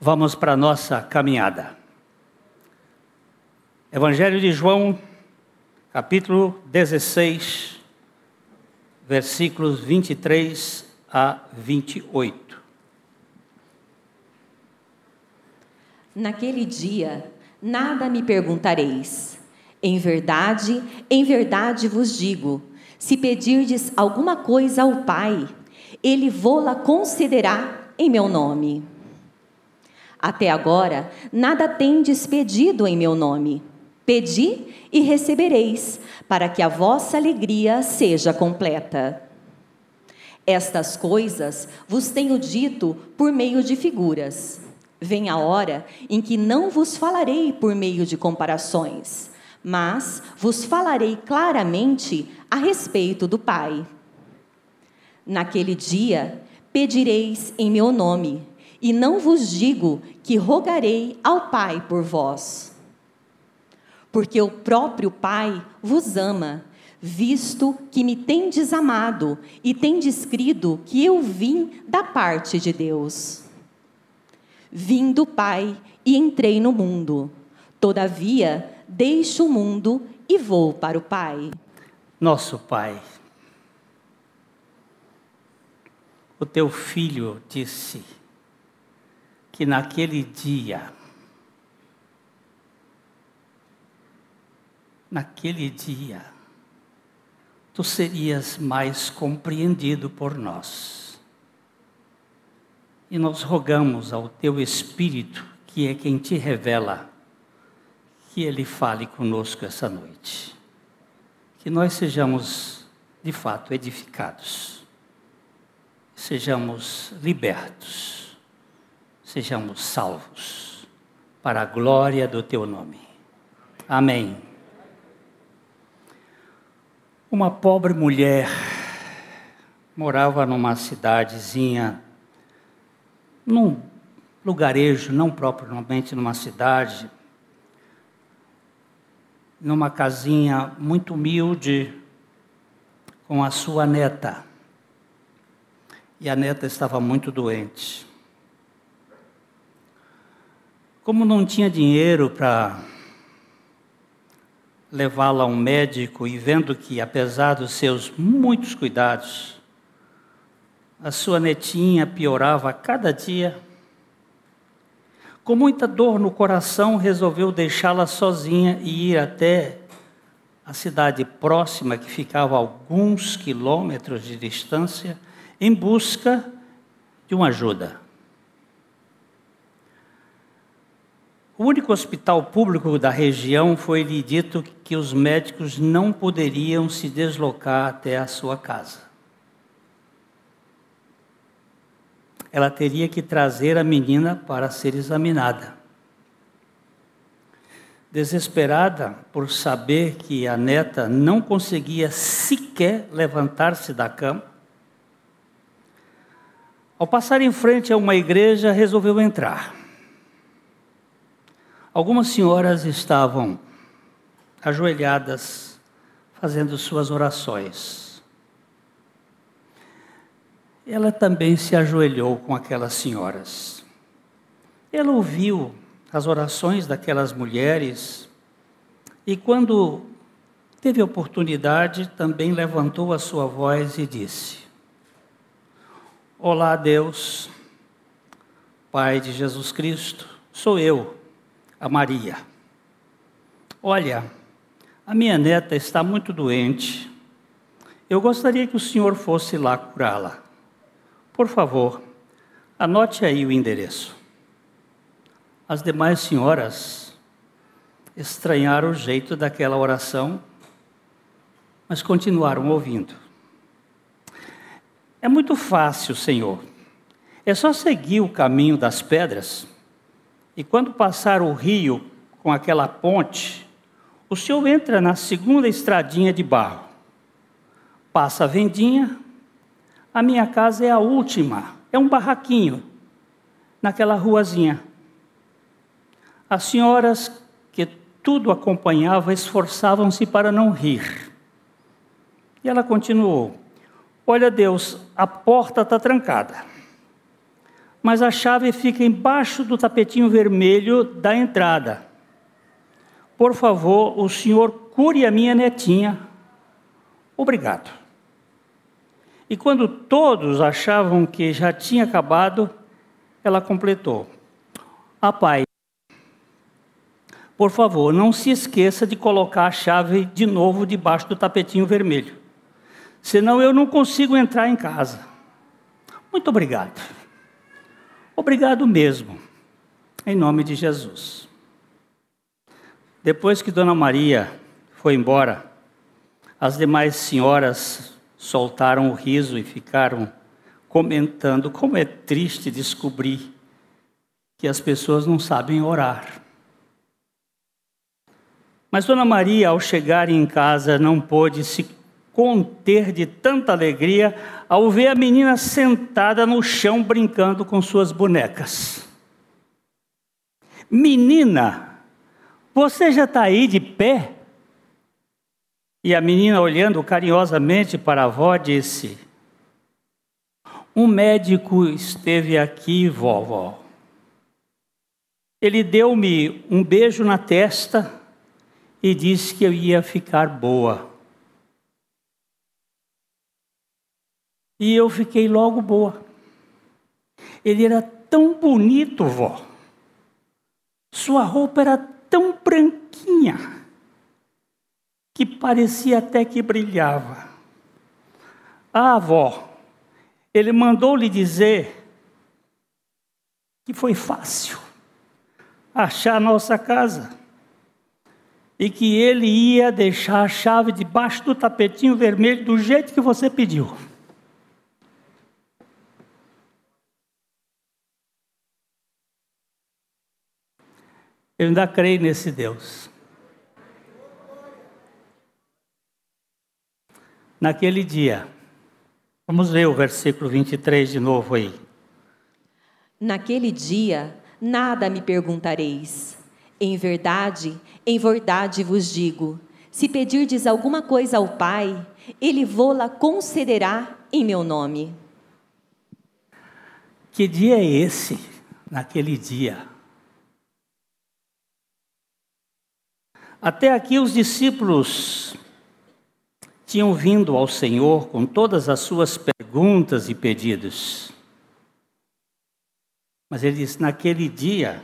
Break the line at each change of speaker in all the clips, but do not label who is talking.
Vamos para a nossa caminhada. Evangelho de João, capítulo 16, versículos 23 a 28.
Naquele dia, nada me perguntareis. Em verdade, em verdade vos digo: se pedirdes alguma coisa ao Pai, Ele vô-la concederá em meu nome. Até agora, nada tendes pedido em meu nome. Pedi e recebereis, para que a vossa alegria seja completa. Estas coisas vos tenho dito por meio de figuras. Vem a hora em que não vos falarei por meio de comparações, mas vos falarei claramente a respeito do Pai. Naquele dia pedireis em meu nome, e não vos digo que rogarei ao Pai por vós. Porque o próprio Pai vos ama, visto que me tendes amado e tendes crido que eu vim da parte de Deus. Vim do Pai e entrei no mundo. Todavia, deixo o mundo e vou para o Pai.
Nosso Pai, o teu filho disse que naquele dia, naquele dia, tu serias mais compreendido por nós. E nós rogamos ao teu Espírito, que é quem te revela, que ele fale conosco essa noite. Que nós sejamos, de fato, edificados, sejamos libertos, sejamos salvos, para a glória do teu nome. Amém. Uma pobre mulher morava numa cidadezinha num lugarejo, não propriamente numa cidade, numa casinha muito humilde, com a sua neta. E a neta estava muito doente. Como não tinha dinheiro para levá-la a um médico e vendo que, apesar dos seus muitos cuidados, a sua netinha piorava a cada dia. Com muita dor no coração, resolveu deixá-la sozinha e ir até a cidade próxima, que ficava a alguns quilômetros de distância, em busca de uma ajuda. O único hospital público da região foi-lhe dito que os médicos não poderiam se deslocar até a sua casa. ela teria que trazer a menina para ser examinada. Desesperada por saber que a neta não conseguia sequer levantar-se da cama, ao passar em frente a uma igreja, resolveu entrar. Algumas senhoras estavam ajoelhadas, fazendo suas orações ela também se ajoelhou com aquelas senhoras. Ela ouviu as orações daquelas mulheres e, quando teve oportunidade, também levantou a sua voz e disse: Olá, Deus, Pai de Jesus Cristo, sou eu, a Maria. Olha, a minha neta está muito doente. Eu gostaria que o senhor fosse lá curá-la. Por favor, anote aí o endereço. As demais senhoras estranharam o jeito daquela oração, mas continuaram ouvindo. É muito fácil, Senhor. É só seguir o caminho das pedras, e quando passar o rio com aquela ponte, o Senhor entra na segunda estradinha de barro. Passa a vendinha, a minha casa é a última, é um barraquinho, naquela ruazinha. As senhoras que tudo acompanhavam esforçavam-se para não rir. E ela continuou: Olha, Deus, a porta está trancada. Mas a chave fica embaixo do tapetinho vermelho da entrada. Por favor, o senhor cure a minha netinha. Obrigado. E quando todos achavam que já tinha acabado, ela completou: Ah, pai, por favor, não se esqueça de colocar a chave de novo debaixo do tapetinho vermelho. Senão eu não consigo entrar em casa. Muito obrigado. Obrigado mesmo. Em nome de Jesus. Depois que Dona Maria foi embora, as demais senhoras soltaram o riso e ficaram comentando como é triste descobrir que as pessoas não sabem orar. Mas Dona Maria, ao chegar em casa, não pôde se conter de tanta alegria ao ver a menina sentada no chão brincando com suas bonecas. Menina, você já está aí de pé? E a menina, olhando carinhosamente para a avó, disse: Um médico esteve aqui, vovó. Ele deu-me um beijo na testa e disse que eu ia ficar boa. E eu fiquei logo boa. Ele era tão bonito, vó. Sua roupa era tão branquinha que parecia até que brilhava. Ah, avó, ele mandou lhe dizer que foi fácil achar a nossa casa e que ele ia deixar a chave debaixo do tapetinho vermelho do jeito que você pediu. Eu ainda creio nesse Deus. Naquele dia, vamos ver o versículo 23 de novo aí.
Naquele dia, nada me perguntareis. Em verdade, em verdade vos digo: se pedirdes alguma coisa ao Pai, Ele vô-la concederá em meu nome.
Que dia é esse, naquele dia? Até aqui os discípulos tinham vindo ao Senhor com todas as suas perguntas e pedidos. Mas ele disse: naquele dia,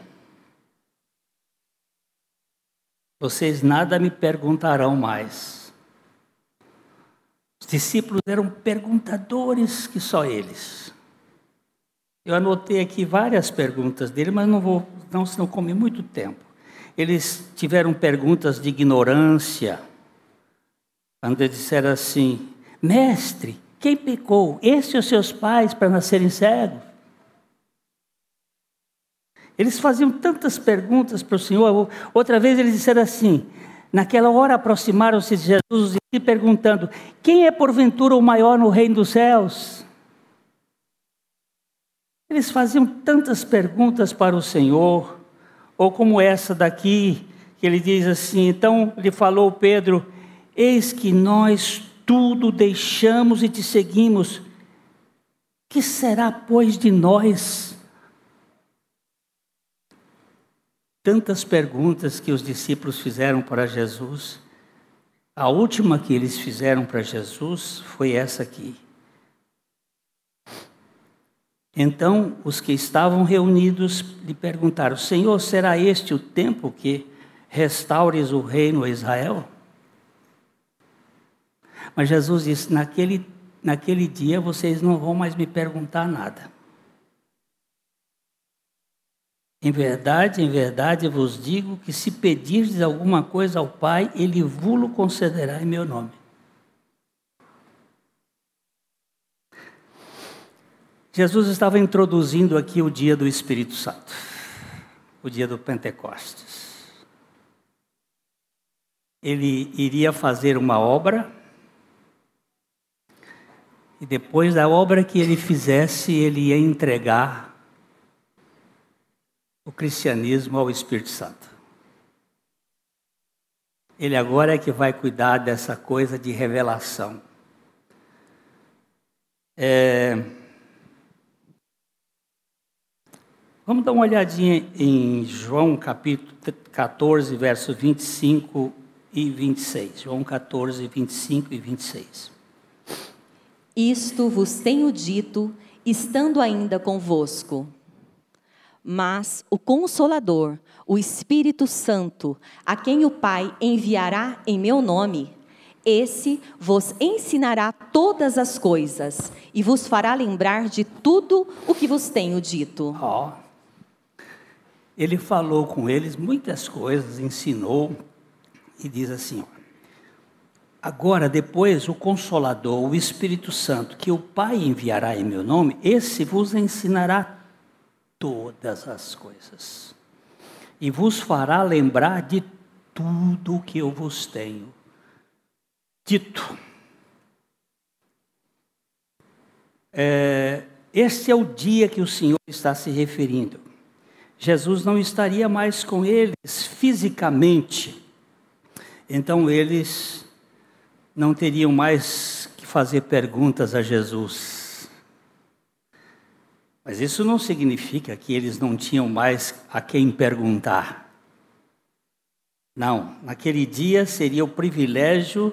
vocês nada me perguntarão mais. Os discípulos eram perguntadores que só eles. Eu anotei aqui várias perguntas dele, mas não vou, não, senão come muito tempo. Eles tiveram perguntas de ignorância. Quando disseram assim: Mestre, quem pecou? Esse ou seus pais para nascerem cegos? Eles faziam tantas perguntas para o Senhor. Outra vez eles disseram assim: Naquela hora aproximaram-se de Jesus e perguntando: Quem é porventura o maior no reino dos céus? Eles faziam tantas perguntas para o Senhor. Ou como essa daqui, que ele diz assim: então lhe falou Pedro: Eis que nós tudo deixamos e te seguimos. Que será, pois, de nós? Tantas perguntas que os discípulos fizeram para Jesus. A última que eles fizeram para Jesus foi essa aqui. Então os que estavam reunidos lhe perguntaram: Senhor, será este o tempo que restaures o reino a Israel? Mas Jesus disse: naquele, naquele dia vocês não vão mais me perguntar nada. Em verdade, em verdade vos digo que se pedirdes alguma coisa ao Pai, Ele vos concederá em meu nome. Jesus estava introduzindo aqui o dia do Espírito Santo, o dia do Pentecostes. Ele iria fazer uma obra, e depois da obra que ele fizesse, ele ia entregar o cristianismo ao Espírito Santo. Ele agora é que vai cuidar dessa coisa de revelação. É, Vamos dar uma olhadinha em João capítulo 14, versos 25 e 26. João 14, 25 e 26.
Isto vos tenho dito, estando ainda convosco. Mas o Consolador, o Espírito Santo, a quem o Pai enviará em meu nome, esse vos ensinará todas as coisas e vos fará lembrar de tudo o que vos tenho dito.
Ó, ele falou com eles muitas coisas, ensinou e diz assim: Agora, depois, o Consolador, o Espírito Santo, que o Pai enviará em meu nome, esse vos ensinará todas as coisas e vos fará lembrar de tudo o que eu vos tenho dito. É, este é o dia que o Senhor está se referindo. Jesus não estaria mais com eles fisicamente, então eles não teriam mais que fazer perguntas a Jesus. Mas isso não significa que eles não tinham mais a quem perguntar. Não, naquele dia seria o privilégio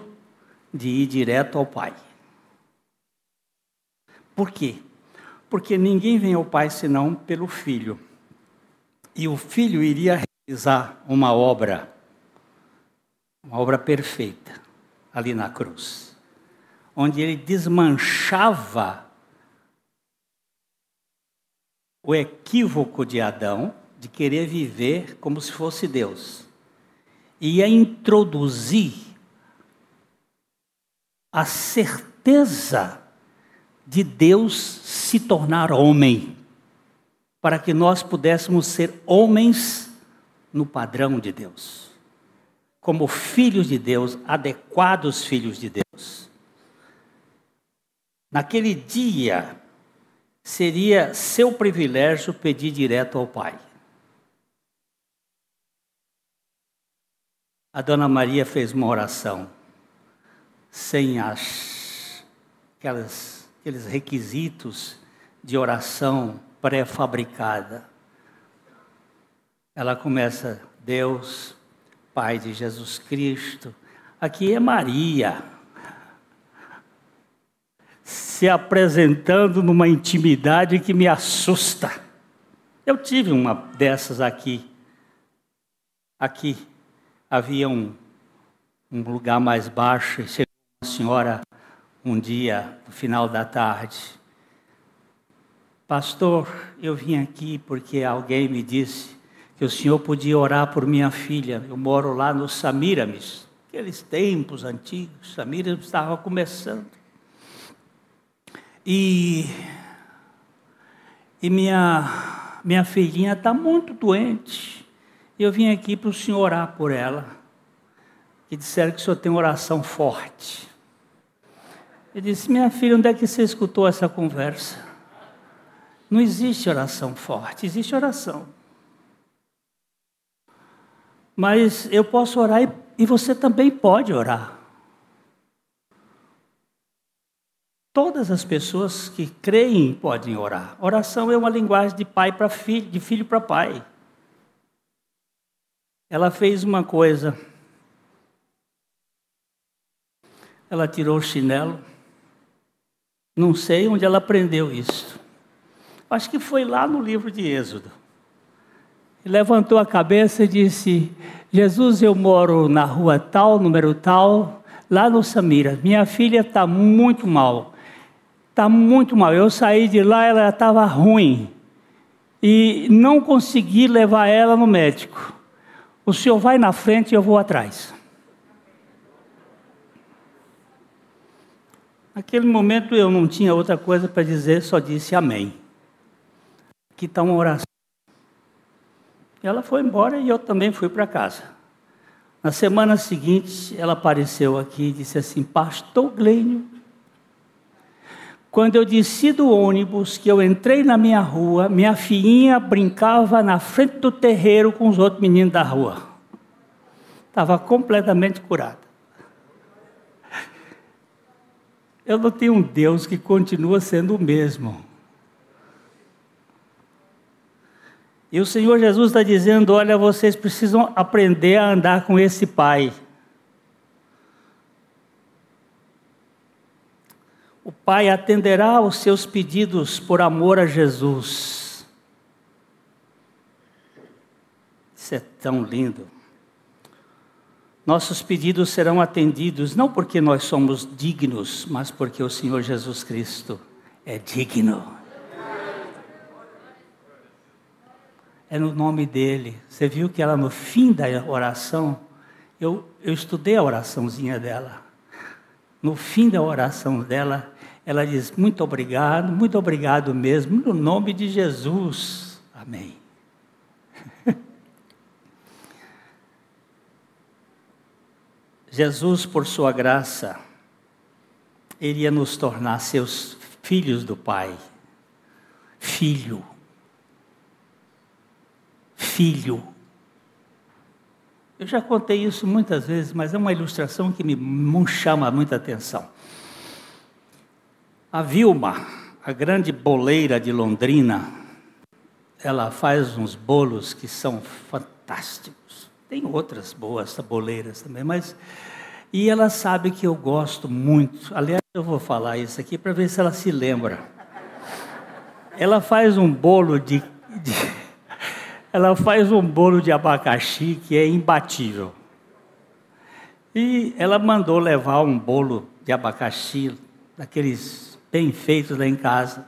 de ir direto ao Pai. Por quê? Porque ninguém vem ao Pai senão pelo Filho. E o Filho iria realizar uma obra, uma obra perfeita, ali na cruz, onde ele desmanchava o equívoco de Adão de querer viver como se fosse Deus. E ia introduzir a certeza de Deus se tornar homem, para que nós pudéssemos ser homens no padrão de Deus, como filhos de Deus, adequados filhos de Deus. Naquele dia, seria seu privilégio pedir direto ao Pai. A dona Maria fez uma oração sem as, aquelas, aqueles requisitos de oração pré-fabricada. Ela começa, Deus, Pai de Jesus Cristo, aqui é Maria, se apresentando numa intimidade que me assusta. Eu tive uma dessas aqui. Aqui havia um, um lugar mais baixo, uma senhora um dia, no final da tarde, Pastor, eu vim aqui porque alguém me disse que o senhor podia orar por minha filha. Eu moro lá no Samiramis, aqueles tempos antigos. Samiramis estava começando. E, e minha, minha filhinha está muito doente. Eu vim aqui para o senhor orar por ela. E disseram que o senhor tem oração forte. Eu disse: Minha filha, onde é que você escutou essa conversa? Não existe oração forte, existe oração. Mas eu posso orar e, e você também pode orar. Todas as pessoas que creem podem orar. Oração é uma linguagem de pai para filho, de filho para pai. Ela fez uma coisa. Ela tirou o chinelo não sei onde ela aprendeu isso. Acho que foi lá no livro de Êxodo. levantou a cabeça e disse: Jesus, eu moro na rua tal, número tal, lá no Samira. Minha filha está muito mal. Está muito mal. Eu saí de lá, ela estava ruim. E não consegui levar ela no médico. O senhor vai na frente e eu vou atrás. Naquele momento eu não tinha outra coisa para dizer, só disse amém. Aqui está uma oração. Ela foi embora e eu também fui para casa. Na semana seguinte, ela apareceu aqui e disse assim: Pastor Glênio, quando eu desci do ônibus, que eu entrei na minha rua, minha filhinha brincava na frente do terreiro com os outros meninos da rua. Estava completamente curada. Eu não tenho um Deus que continua sendo o mesmo. E o Senhor Jesus está dizendo: olha, vocês precisam aprender a andar com esse Pai. O Pai atenderá aos seus pedidos por amor a Jesus. Isso é tão lindo. Nossos pedidos serão atendidos não porque nós somos dignos, mas porque o Senhor Jesus Cristo é digno. É no nome dele. Você viu que ela no fim da oração, eu, eu estudei a oraçãozinha dela. No fim da oração dela, ela diz: Muito obrigado, muito obrigado mesmo, no nome de Jesus. Amém. Jesus, por sua graça, iria nos tornar seus filhos do Pai. Filho filho. Eu já contei isso muitas vezes, mas é uma ilustração que me chama muita atenção. A Vilma, a grande boleira de Londrina, ela faz uns bolos que são fantásticos. Tem outras boas boleiras também, mas. E ela sabe que eu gosto muito. Aliás, eu vou falar isso aqui para ver se ela se lembra. Ela faz um bolo de, de ela faz um bolo de abacaxi que é imbatível. E ela mandou levar um bolo de abacaxi, daqueles bem feitos lá em casa.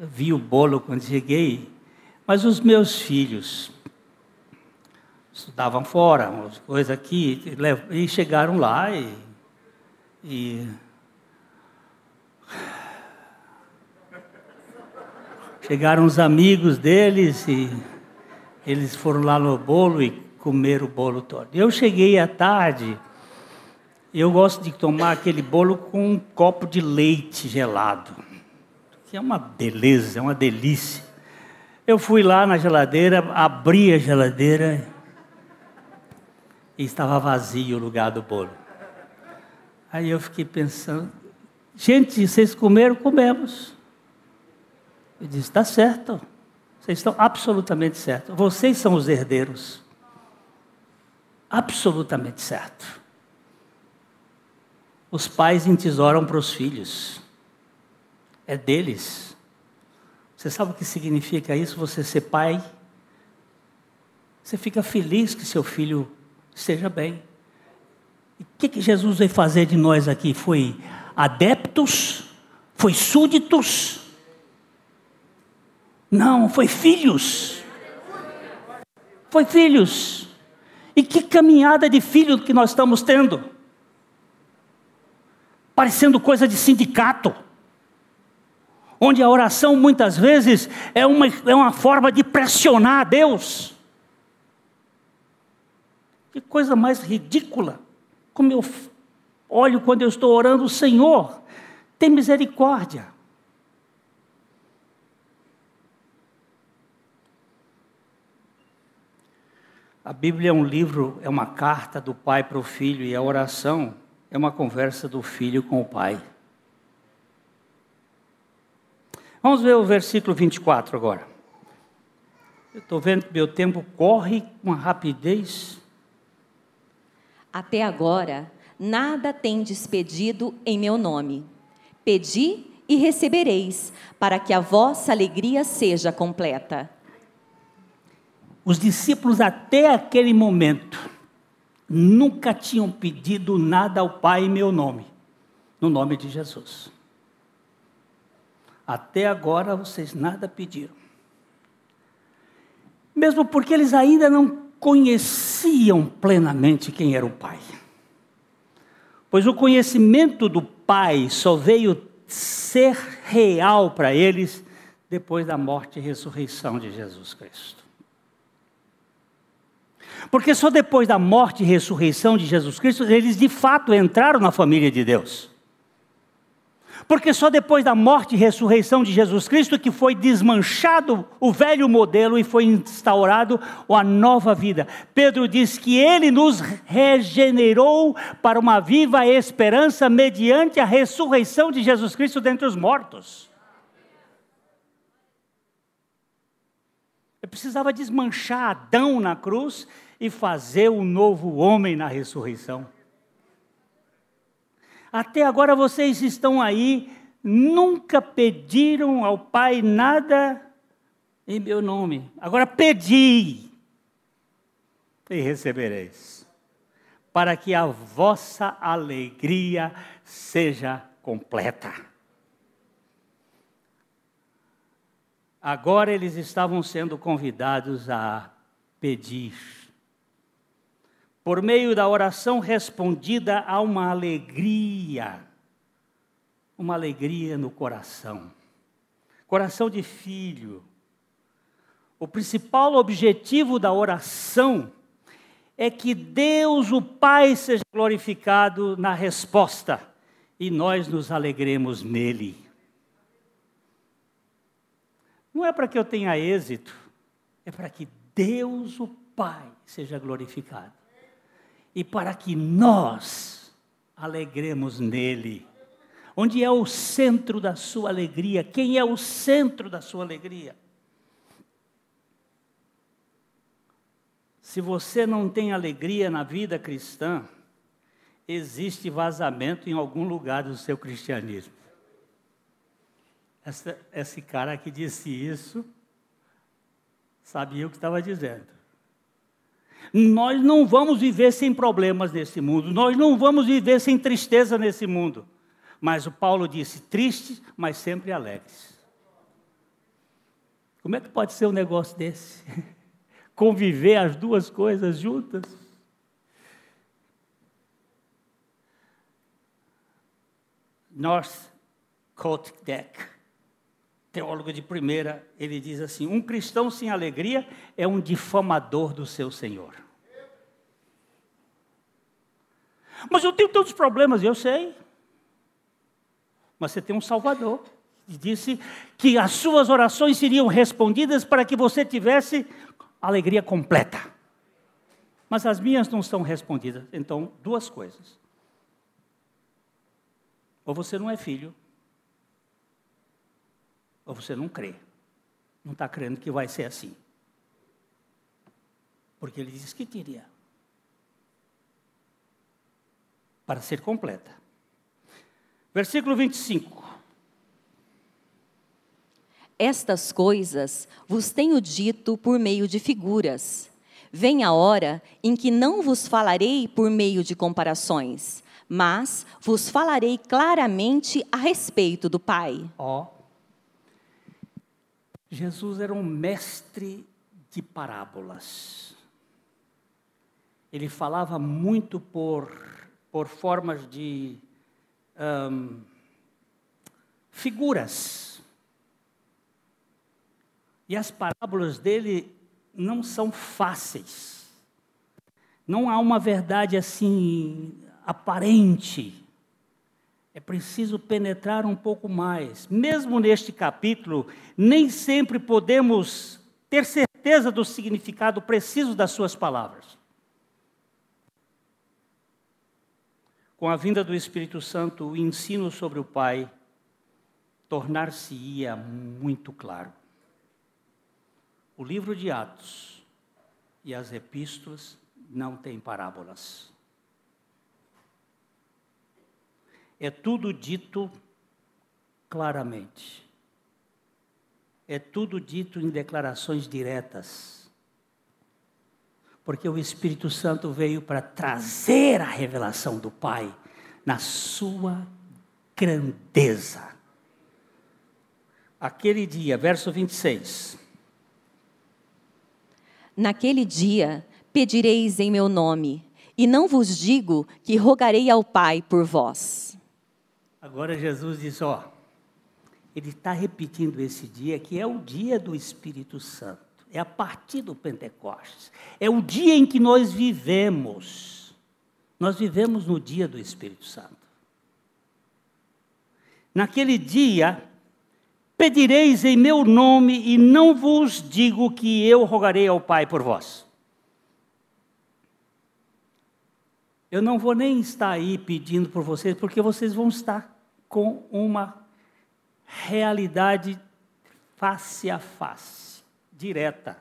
Eu vi o bolo quando cheguei, mas os meus filhos estudavam fora, coisas aqui, e chegaram lá e, e Chegaram os amigos deles e eles foram lá no bolo e comeram o bolo todo. Eu cheguei à tarde, eu gosto de tomar aquele bolo com um copo de leite gelado, que é uma beleza, é uma delícia. Eu fui lá na geladeira, abri a geladeira e estava vazio o lugar do bolo. Aí eu fiquei pensando, gente, vocês comeram? Comemos. Ele disse: está certo. Vocês estão absolutamente certos. Vocês são os herdeiros. Absolutamente certo. Os pais entesouram para os filhos. É deles. Você sabe o que significa isso? Você ser pai? Você fica feliz que seu filho esteja bem. E o que, que Jesus veio fazer de nós aqui? Foi adeptos? Foi súditos? Não, foi filhos. Foi filhos. E que caminhada de filho que nós estamos tendo? Parecendo coisa de sindicato. Onde a oração muitas vezes é uma, é uma forma de pressionar a Deus. Que coisa mais ridícula. Como eu olho quando eu estou orando, Senhor, tem misericórdia. A Bíblia é um livro, é uma carta do pai para o filho, e a oração é uma conversa do filho com o pai. Vamos ver o versículo 24 agora. Eu estou vendo que meu tempo corre com rapidez.
Até agora, nada tendes pedido em meu nome. Pedi e recebereis, para que a vossa alegria seja completa.
Os discípulos, até aquele momento, nunca tinham pedido nada ao Pai em meu nome, no nome de Jesus. Até agora vocês nada pediram. Mesmo porque eles ainda não conheciam plenamente quem era o Pai. Pois o conhecimento do Pai só veio ser real para eles depois da morte e ressurreição de Jesus Cristo. Porque só depois da morte e ressurreição de Jesus Cristo eles de fato entraram na família de Deus. Porque só depois da morte e ressurreição de Jesus Cristo que foi desmanchado o velho modelo e foi instaurado a nova vida. Pedro diz que ele nos regenerou para uma viva esperança mediante a ressurreição de Jesus Cristo dentre os mortos. Ele precisava desmanchar Adão na cruz e fazer o um novo homem na ressurreição. Até agora vocês estão aí, nunca pediram ao Pai nada em meu nome. Agora pedi e recebereis, para que a vossa alegria seja completa. Agora eles estavam sendo convidados a pedir. Por meio da oração respondida há uma alegria, uma alegria no coração. Coração de filho. O principal objetivo da oração é que Deus, o Pai, seja glorificado na resposta e nós nos alegremos nele. Não é para que eu tenha êxito, é para que Deus, o Pai, seja glorificado. E para que nós alegremos nele. Onde é o centro da sua alegria? Quem é o centro da sua alegria? Se você não tem alegria na vida cristã, existe vazamento em algum lugar do seu cristianismo. Essa, esse cara que disse isso sabia o que estava dizendo. Nós não vamos viver sem problemas nesse mundo, nós não vamos viver sem tristeza nesse mundo. Mas o Paulo disse: tristes, mas sempre alegres. Como é que pode ser um negócio desse? Conviver as duas coisas juntas? North Coat Deck teólogo de primeira, ele diz assim: um cristão sem alegria é um difamador do seu Senhor. Mas eu tenho tantos problemas, eu sei. Mas você tem um Salvador. E disse que as suas orações seriam respondidas para que você tivesse alegria completa. Mas as minhas não são respondidas. Então, duas coisas. Ou você não é filho, ou você não crê. Não está crendo que vai ser assim. Porque ele diz que teria. Para ser completa. Versículo 25.
Estas coisas vos tenho dito por meio de figuras. Vem a hora em que não vos falarei por meio de comparações, mas vos falarei claramente a respeito do Pai.
Ó, oh, Jesus era um mestre de parábolas. Ele falava muito por, por formas de um, figuras. E as parábolas dele não são fáceis. Não há uma verdade assim aparente é preciso penetrar um pouco mais. Mesmo neste capítulo, nem sempre podemos ter certeza do significado preciso das suas palavras. Com a vinda do Espírito Santo, o ensino sobre o Pai tornar-se-ia muito claro. O livro de Atos e as epístolas não têm parábolas. É tudo dito claramente. É tudo dito em declarações diretas. Porque o Espírito Santo veio para trazer a revelação do Pai na sua grandeza. Aquele dia, verso 26.
Naquele dia pedireis em meu nome, e não vos digo que rogarei ao Pai por vós
Agora Jesus diz: ó, ele está repetindo esse dia que é o dia do Espírito Santo, é a partir do Pentecostes, é o dia em que nós vivemos. Nós vivemos no dia do Espírito Santo. Naquele dia, pedireis em meu nome e não vos digo que eu rogarei ao Pai por vós. Eu não vou nem estar aí pedindo por vocês, porque vocês vão estar com uma realidade face a face, direta.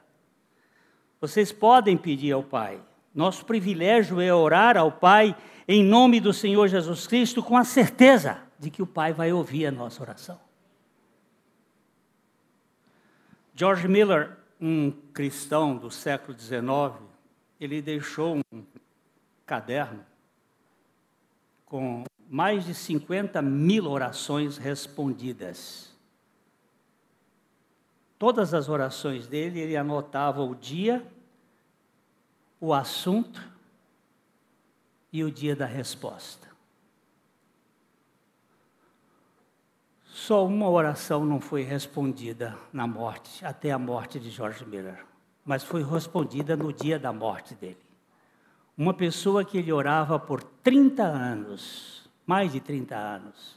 Vocês podem pedir ao Pai. Nosso privilégio é orar ao Pai em nome do Senhor Jesus Cristo com a certeza de que o Pai vai ouvir a nossa oração. George Miller, um cristão do século XIX, ele deixou um caderno com mais de 50 mil orações respondidas. Todas as orações dele, ele anotava o dia, o assunto e o dia da resposta. Só uma oração não foi respondida na morte, até a morte de George Miller, mas foi respondida no dia da morte dele. Uma pessoa que ele orava por 30 anos, mais de 30 anos.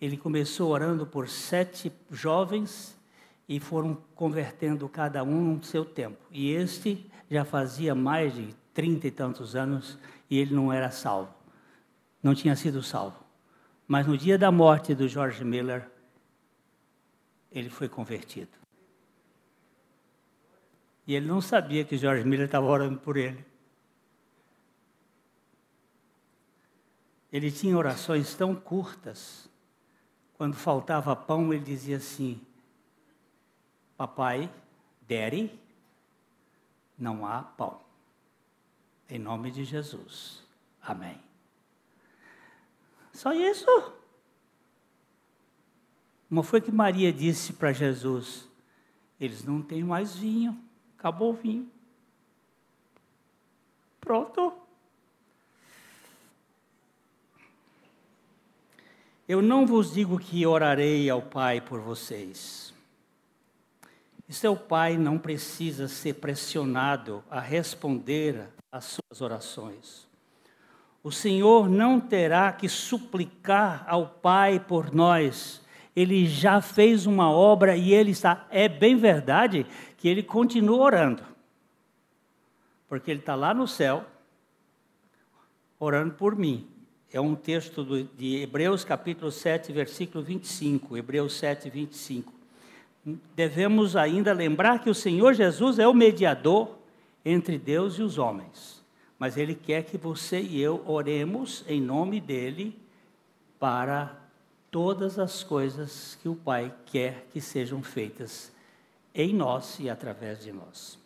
Ele começou orando por sete jovens e foram convertendo cada um no seu tempo. E este já fazia mais de trinta e tantos anos e ele não era salvo. Não tinha sido salvo. Mas no dia da morte do George Miller, ele foi convertido. E ele não sabia que George Miller estava orando por ele. Ele tinha orações tão curtas. Quando faltava pão, ele dizia assim: Papai, Daddy, não há pão. Em nome de Jesus. Amém. Só isso. Não foi que Maria disse para Jesus: Eles não têm mais vinho, acabou o vinho. Pronto. Eu não vos digo que orarei ao Pai por vocês. Seu Pai não precisa ser pressionado a responder às suas orações. O Senhor não terá que suplicar ao Pai por nós. Ele já fez uma obra e ele está. É bem verdade que ele continua orando. Porque ele está lá no céu, orando por mim é um texto do, de Hebreus capítulo 7, versículo 25. Hebreus 7, 25. Devemos ainda lembrar que o Senhor Jesus é o mediador entre Deus e os homens. Mas Ele quer que você e eu oremos em nome dEle para todas as coisas que o Pai quer que sejam feitas em nós e através de nós.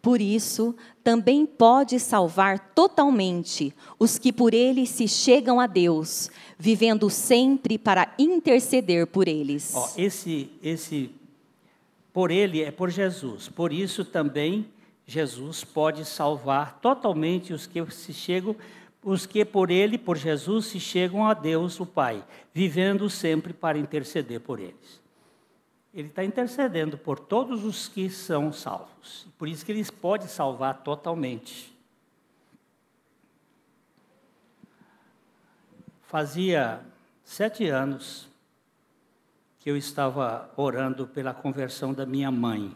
Por isso, também pode salvar totalmente os que por ele se chegam a Deus, vivendo sempre para interceder por eles.
Ó, esse, esse, por ele é por Jesus. Por isso também Jesus pode salvar totalmente os que se chegam, os que por ele, por Jesus, se chegam a Deus, o Pai, vivendo sempre para interceder por eles. Ele está intercedendo por todos os que são salvos. Por isso que ele pode salvar totalmente. Fazia sete anos que eu estava orando pela conversão da minha mãe.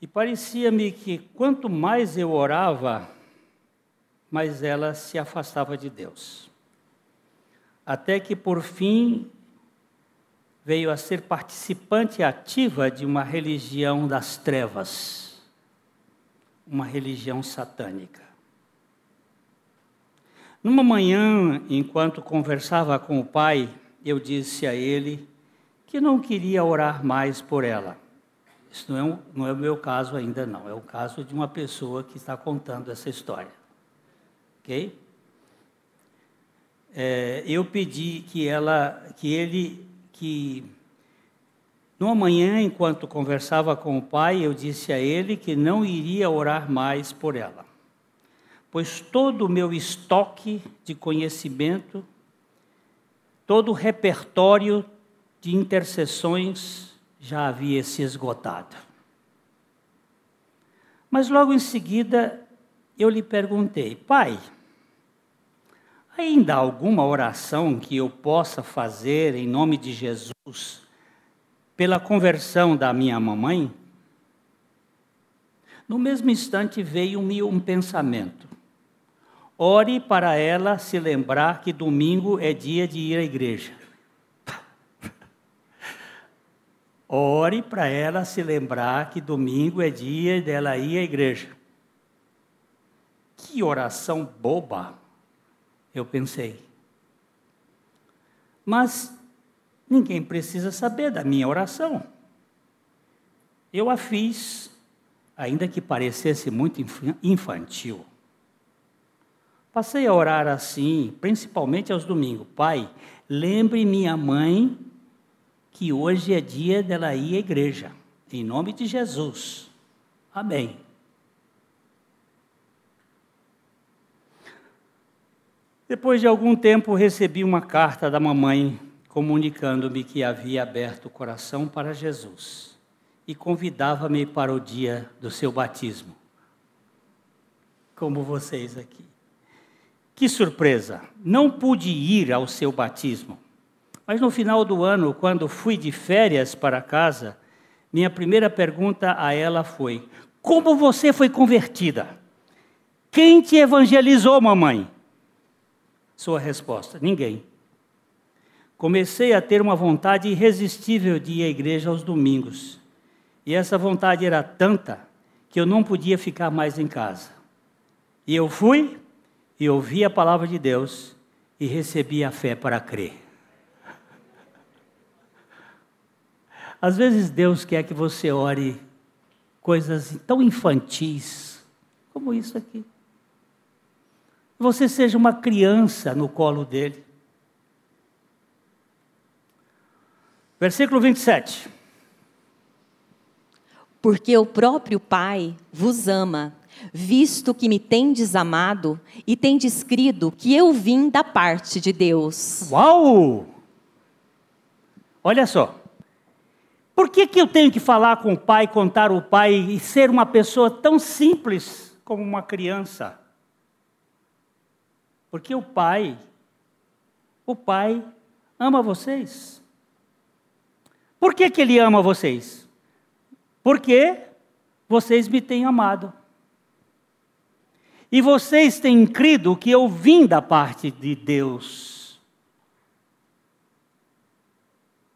E parecia-me que quanto mais eu orava, mais ela se afastava de Deus. Até que por fim veio a ser participante ativa de uma religião das trevas, uma religião satânica. Numa manhã, enquanto conversava com o pai, eu disse a ele que não queria orar mais por ela. Isso não é, um, não é o meu caso ainda, não. É o caso de uma pessoa que está contando essa história. Ok? É, eu pedi que ela, que ele que no manhã, enquanto conversava com o pai, eu disse a ele que não iria orar mais por ela, pois todo o meu estoque de conhecimento, todo o repertório de intercessões já havia se esgotado. Mas logo em seguida eu lhe perguntei, pai, Ainda alguma oração que eu possa fazer em nome de Jesus pela conversão da minha mamãe? No mesmo instante veio-me um pensamento. Ore para ela se lembrar que domingo é dia de ir à igreja. ore para ela se lembrar que domingo é dia dela ir à igreja. Que oração boba, eu pensei. Mas ninguém precisa saber da minha oração. Eu a fiz, ainda que parecesse muito infantil. Passei a orar assim, principalmente aos domingos. Pai, lembre minha mãe que hoje é dia dela ir à igreja. Em nome de Jesus. Amém. Depois de algum tempo, recebi uma carta da mamãe comunicando-me que havia aberto o coração para Jesus e convidava-me para o dia do seu batismo. Como vocês aqui. Que surpresa! Não pude ir ao seu batismo. Mas no final do ano, quando fui de férias para casa, minha primeira pergunta a ela foi: Como você foi convertida? Quem te evangelizou, mamãe? Sua resposta: Ninguém. Comecei a ter uma vontade irresistível de ir à igreja aos domingos. E essa vontade era tanta que eu não podia ficar mais em casa. E eu fui e ouvi a palavra de Deus e recebi a fé para crer. Às vezes Deus quer que você ore coisas tão infantis como isso aqui. Você seja uma criança no colo dele. Versículo 27.
Porque o próprio Pai vos ama visto que me tendes amado e tendes crido que eu vim da parte de Deus.
Uau! Olha só. Por que, que eu tenho que falar com o pai, contar o pai e ser uma pessoa tão simples como uma criança? Porque o pai, o pai ama vocês. Por que, que ele ama vocês? Porque vocês me têm amado. E vocês têm crido que eu vim da parte de Deus.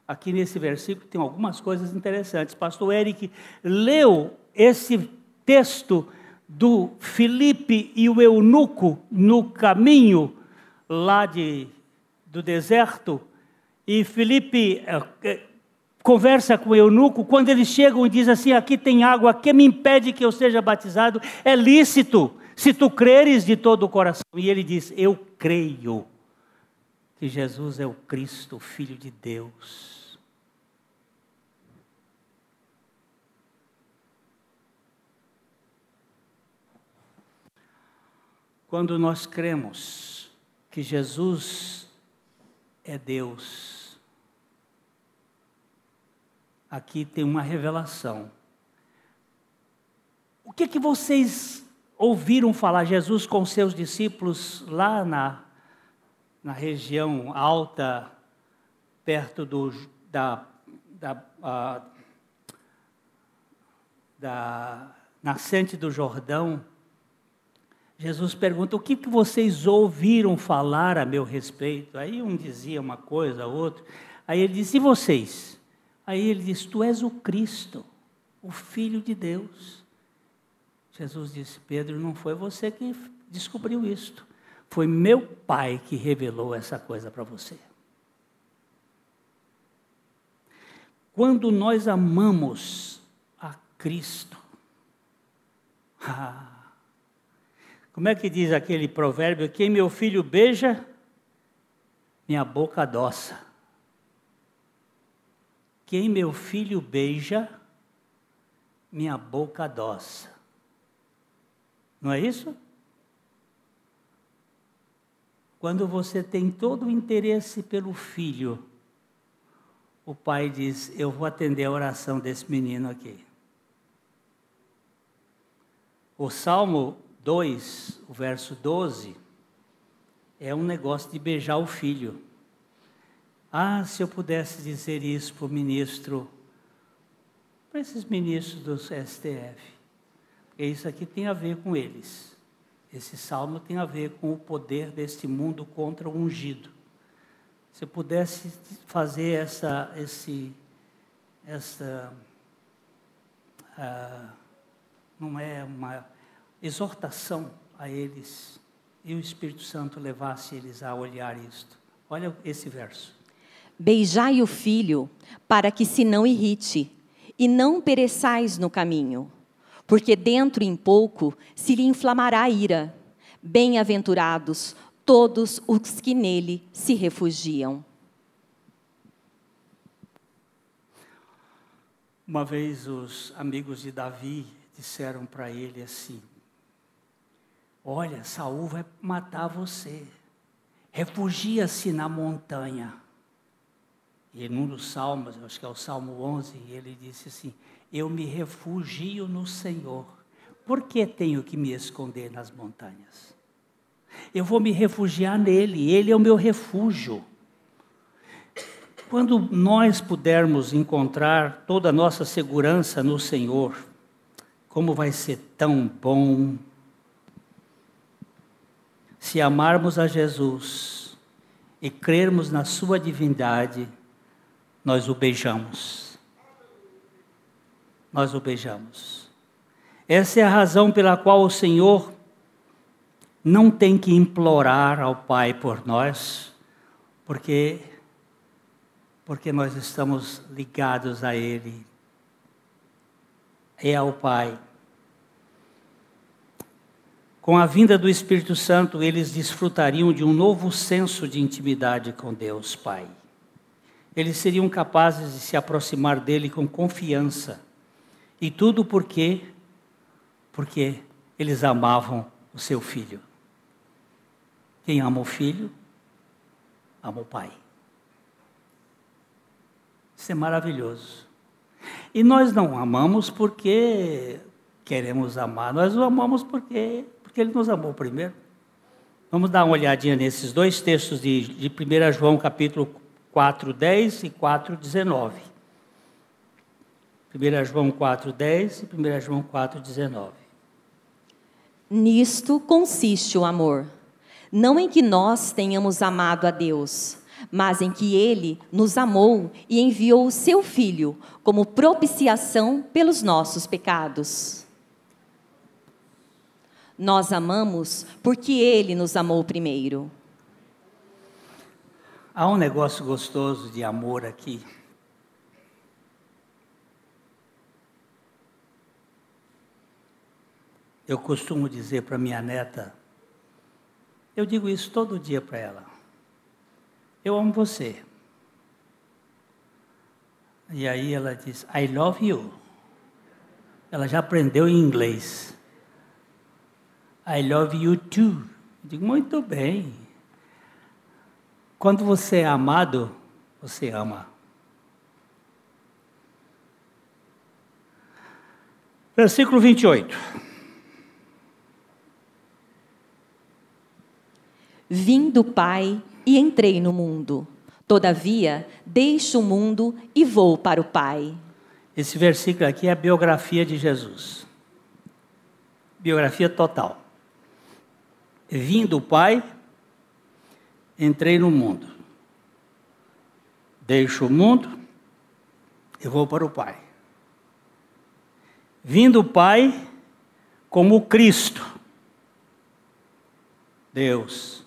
Aqui nesse versículo tem algumas coisas interessantes. Pastor Eric leu esse texto do Filipe e o eunuco no caminho lá de, do deserto. E Filipe eh, conversa com o eunuco. Quando eles chegam e diz assim: Aqui tem água, que me impede que eu seja batizado? É lícito se tu creres de todo o coração. E ele diz: Eu creio que Jesus é o Cristo, Filho de Deus. Quando nós cremos que Jesus é Deus, aqui tem uma revelação. O que que vocês ouviram falar Jesus com seus discípulos lá na, na região alta, perto do, da, da, da nascente do Jordão. Jesus pergunta: O que, que vocês ouviram falar a meu respeito? Aí um dizia uma coisa, outro. Aí ele disse: E vocês? Aí ele diz: Tu és o Cristo, o Filho de Deus. Jesus disse: Pedro, não foi você que descobriu isto. Foi meu pai que revelou essa coisa para você. Quando nós amamos a Cristo, ah, como é que diz aquele provérbio? Quem meu filho beija, minha boca adoça. Quem meu filho beija, minha boca adoça. Não é isso? Quando você tem todo o interesse pelo filho, o pai diz: Eu vou atender a oração desse menino aqui. O Salmo 2, o verso 12, é um negócio de beijar o filho. Ah, se eu pudesse dizer isso para o ministro, para esses ministros do STF. Porque isso aqui tem a ver com eles. Esse salmo tem a ver com o poder deste mundo contra o ungido. Se eu pudesse fazer essa, esse, esta ah, não é uma exortação a eles e o Espírito Santo levasse eles a olhar isto. Olha esse verso.
Beijai o filho, para que se não irrite, e não pereçais no caminho, porque dentro em pouco se lhe inflamará a ira. Bem-aventurados todos os que nele se refugiam.
Uma vez os amigos de Davi disseram para ele assim: Olha, Saul vai matar você. Refugia-se na montanha. E num dos salmos, acho que é o Salmo 11, ele disse assim: Eu me refugio no Senhor. Por que tenho que me esconder nas montanhas? Eu vou me refugiar nele, ele é o meu refúgio. Quando nós pudermos encontrar toda a nossa segurança no Senhor, como vai ser tão bom se amarmos a Jesus e crermos na Sua divindade, nós o beijamos. Nós o beijamos. Essa é a razão pela qual o Senhor não tem que implorar ao Pai por nós, porque porque nós estamos ligados a Ele. É ao Pai. Com a vinda do Espírito Santo, eles desfrutariam de um novo senso de intimidade com Deus Pai. Eles seriam capazes de se aproximar dele com confiança. E tudo por quê? Porque eles amavam o seu filho. Quem ama o filho, ama o pai. Isso é maravilhoso. E nós não amamos porque queremos amar, nós o amamos porque porque ele nos amou primeiro. Vamos dar uma olhadinha nesses dois textos de, de 1 João capítulo 4, 10 e 4, 19. 1 João 4, 10 e 1 João 4, 19.
Nisto consiste o amor, não em que nós tenhamos amado a Deus, mas em que Ele nos amou e enviou o Seu Filho como propiciação pelos nossos pecados. Nós amamos porque Ele nos amou primeiro.
Há um negócio gostoso de amor aqui. Eu costumo dizer para minha neta, eu digo isso todo dia para ela. Eu amo você. E aí ela diz, I love you. Ela já aprendeu em inglês. I love you too. Eu digo, muito bem. Quando você é amado, você ama. Versículo 28.
Vim do Pai e entrei no mundo. Todavia, deixo o mundo e vou para o Pai.
Esse versículo aqui é a biografia de Jesus. Biografia total. Vim do Pai, entrei no mundo. Deixo o mundo e vou para o Pai. Vim do Pai como Cristo. Deus.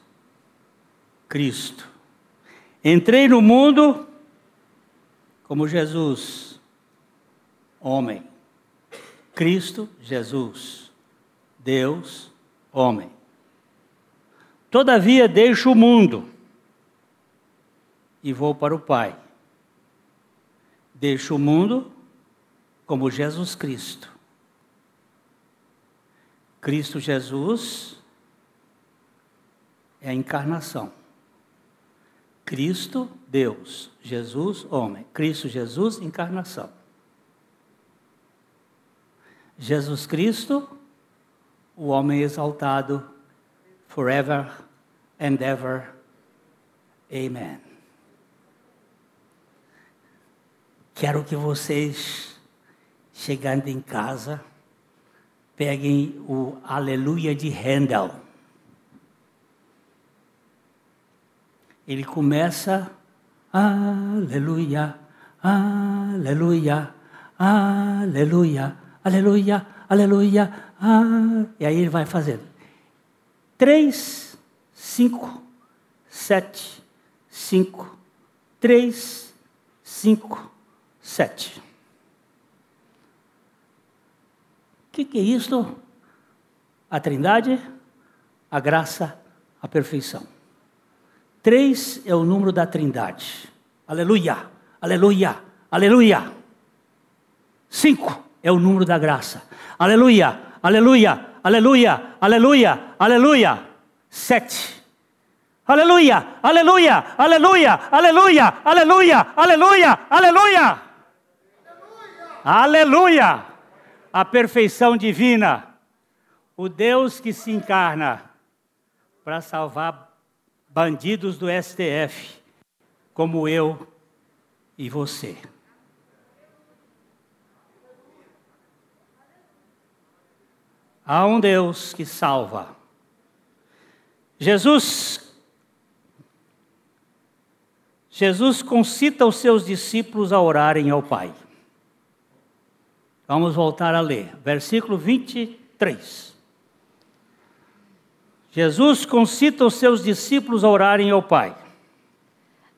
Cristo. Entrei no mundo como Jesus. Homem. Cristo, Jesus. Deus, homem. Todavia deixo o mundo e vou para o Pai. Deixo o mundo como Jesus Cristo. Cristo Jesus é a encarnação. Cristo, Deus. Jesus, homem. Cristo Jesus, encarnação. Jesus Cristo, o homem exaltado forever and ever. Amen. Quero que vocês, chegando em casa, peguem o Aleluia de Handel. Ele começa, Aleluia, aleluia, aleluia, aleluia, aleluia. Ah. E aí ele vai fazendo. Três, cinco, sete, cinco, três, cinco, sete. O que, que é isso? A trindade, a graça, a perfeição. Três é o número da trindade. Aleluia, aleluia, aleluia. Cinco é o número da graça. Aleluia, aleluia, aleluia, aleluia, aleluia. Sete. Aleluia, aleluia, aleluia, aleluia, aleluia, aleluia, aleluia. Aleluia. A perfeição divina. O Deus que se encarna para salvar bandidos do STF, como eu e você. Há um Deus que salva. Jesus Jesus concita os seus discípulos a orarem ao Pai. Vamos voltar a ler, versículo 23. Jesus concita os seus discípulos a orarem ao Pai.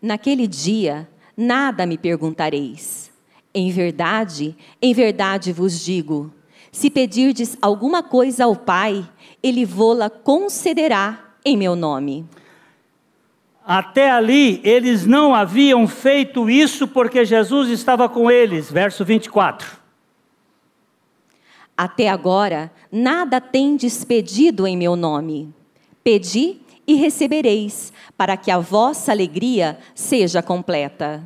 Naquele dia, nada me perguntareis. Em verdade, em verdade vos digo: se pedirdes alguma coisa ao Pai, Ele vô-la concederá em meu nome.
Até ali, eles não haviam feito isso porque Jesus estava com eles. Verso 24.
Até agora, nada tendes pedido em meu nome. Pedi e recebereis, para que a vossa alegria seja completa.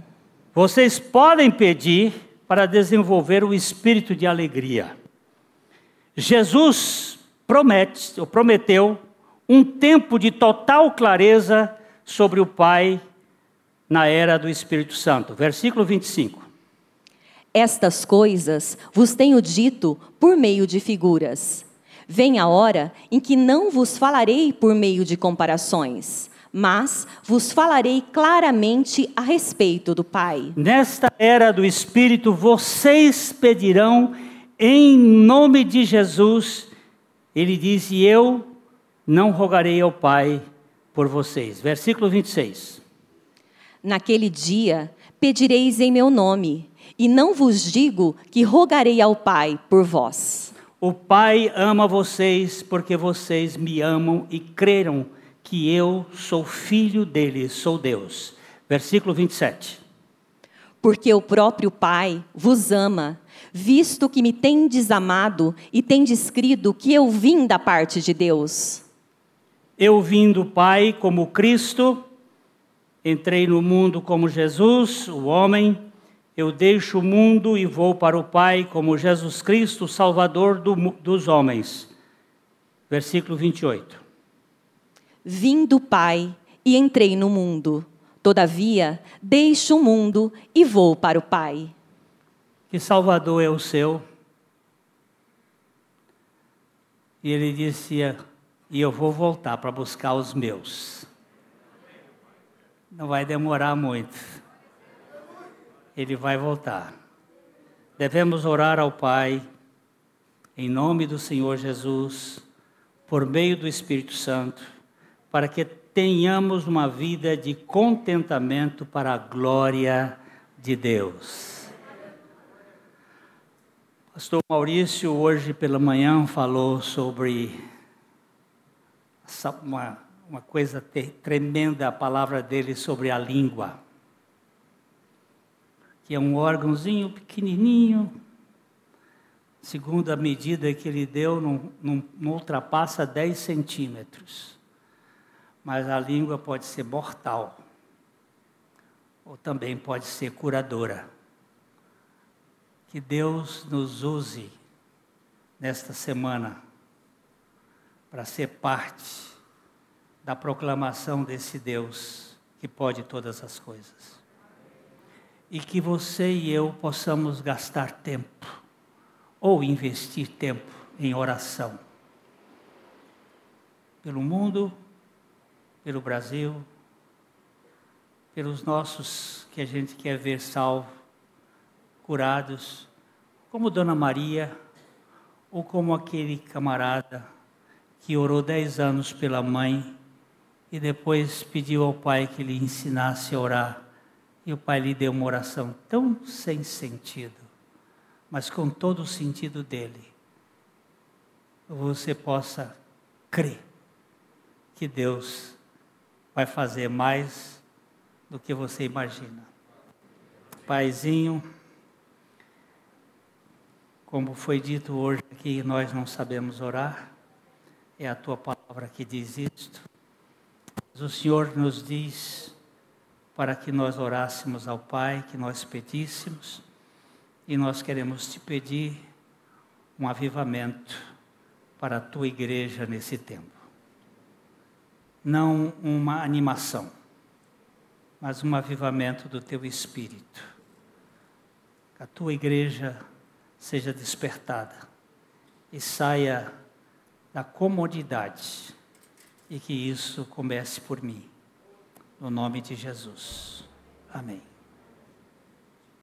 Vocês podem pedir para desenvolver o espírito de alegria. Jesus promete, ou prometeu um tempo de total clareza sobre o Pai na era do Espírito Santo. Versículo 25.
Estas coisas vos tenho dito por meio de figuras. Vem a hora em que não vos falarei por meio de comparações, mas vos falarei claramente a respeito do Pai.
Nesta era do Espírito, vocês pedirão em nome de Jesus. Ele disse: Eu não rogarei ao Pai por vocês. Versículo 26.
Naquele dia pedireis em meu nome, e não vos digo que rogarei ao Pai por vós.
O Pai ama vocês porque vocês me amam e creram que eu sou filho dele, sou Deus. Versículo 27.
Porque o próprio Pai vos ama, visto que me tendes amado e tendes crido que eu vim da parte de Deus.
Eu vim do Pai como Cristo, entrei no mundo como Jesus, o homem. Eu deixo o mundo e vou para o Pai como Jesus Cristo, Salvador do, dos homens. Versículo 28.
Vim do Pai e entrei no mundo. Todavia, deixo o mundo e vou para o Pai.
Que Salvador é o seu? E ele disse: e eu vou voltar para buscar os meus. Não vai demorar muito. Ele vai voltar. Devemos orar ao Pai, em nome do Senhor Jesus, por meio do Espírito Santo, para que tenhamos uma vida de contentamento para a glória de Deus. Pastor Maurício, hoje pela manhã, falou sobre uma, uma coisa tremenda a palavra dele sobre a língua, que é um órgãozinho pequenininho, segundo a medida que ele deu, não, não, não ultrapassa 10 centímetros. Mas a língua pode ser mortal, ou também pode ser curadora. Que Deus nos use nesta semana para ser parte da proclamação desse Deus que pode todas as coisas. E que você e eu possamos gastar tempo, ou investir tempo em oração, pelo mundo, pelo Brasil, pelos nossos que a gente quer ver salvo curados, como Dona Maria, ou como aquele camarada que orou dez anos pela mãe e depois pediu ao pai que lhe ensinasse a orar. E o pai lhe deu uma oração tão sem sentido, mas com todo o sentido dele. Você possa crer que Deus vai fazer mais do que você imagina. Paizinho, como foi dito hoje aqui, nós não sabemos orar, é a tua palavra que diz isto. Mas o Senhor nos diz para que nós orássemos ao Pai, que nós pedíssemos, e nós queremos te pedir um avivamento para a tua igreja nesse tempo. Não uma animação, mas um avivamento do teu espírito. Que a tua igreja seja despertada e saia da comodidade e que isso comece por mim. No nome de Jesus. Amém.